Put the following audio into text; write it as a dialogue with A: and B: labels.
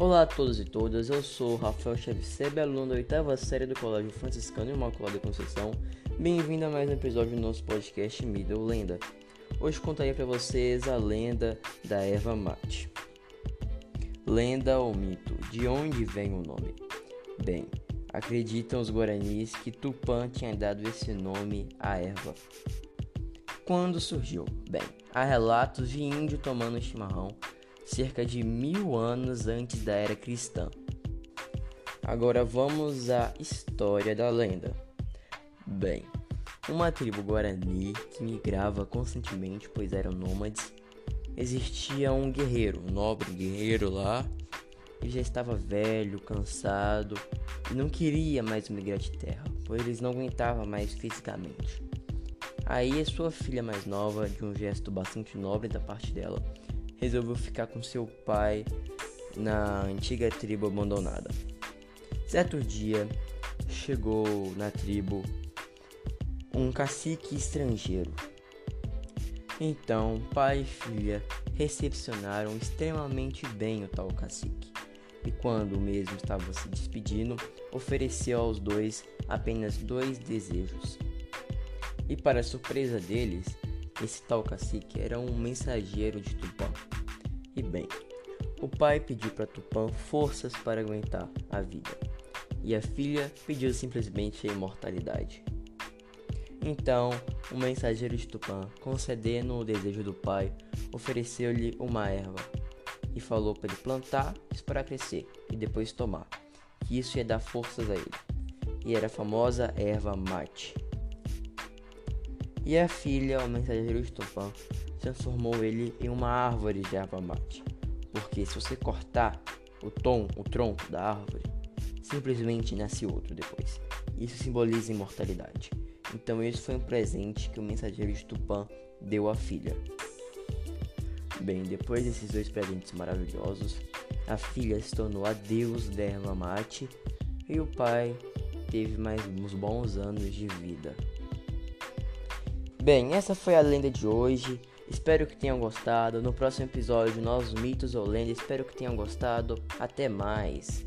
A: Olá a todos e todas, eu sou Rafael Chevsebe, aluno da oitava série do Colégio Franciscano Imaculada Conceição. Bem-vindo a mais um episódio do nosso podcast Middle Lenda. Hoje contarei para vocês a lenda da erva mate. Lenda ou mito? De onde vem o nome? Bem, acreditam os guaranis que Tupã tinha dado esse nome à erva. Quando surgiu? Bem, há relatos de índio tomando chimarrão cerca de mil anos antes da era cristã. Agora vamos à história da lenda. Bem, uma tribo guarani que migrava constantemente, pois eram nômades, existia um guerreiro, um nobre guerreiro lá. Ele já estava velho, cansado e não queria mais migrar de terra, pois ele não aguentava mais fisicamente. Aí sua filha mais nova, de um gesto bastante nobre da parte dela, resolveu ficar com seu pai na antiga tribo abandonada. Certo dia, chegou na tribo um cacique estrangeiro. Então, pai e filha recepcionaram extremamente bem o tal cacique. E quando o mesmo estava se despedindo, ofereceu aos dois apenas dois desejos. E para surpresa deles, esse tal cacique era um mensageiro de Tupã. E bem, o pai pediu para Tupã forças para aguentar a vida, e a filha pediu simplesmente a imortalidade. Então, o mensageiro de Tupã, concedendo o desejo do pai, ofereceu-lhe uma erva e falou para ele plantar, esperar crescer e depois tomar, que isso ia dar forças a ele. E era a famosa erva mate. E a filha, o mensageiro Tupã, transformou ele em uma árvore de erva mate. Porque se você cortar o tom, o tronco da árvore, simplesmente nasce outro depois. Isso simboliza imortalidade. Então esse foi um presente que o mensageiro de Tupã deu à filha. Bem, depois desses dois presentes maravilhosos, a filha se tornou a deus da erva mate e o pai teve mais uns bons anos de vida. Bem, essa foi a lenda de hoje. Espero que tenham gostado. No próximo episódio, novos mitos ou lendas. Espero que tenham gostado. Até mais.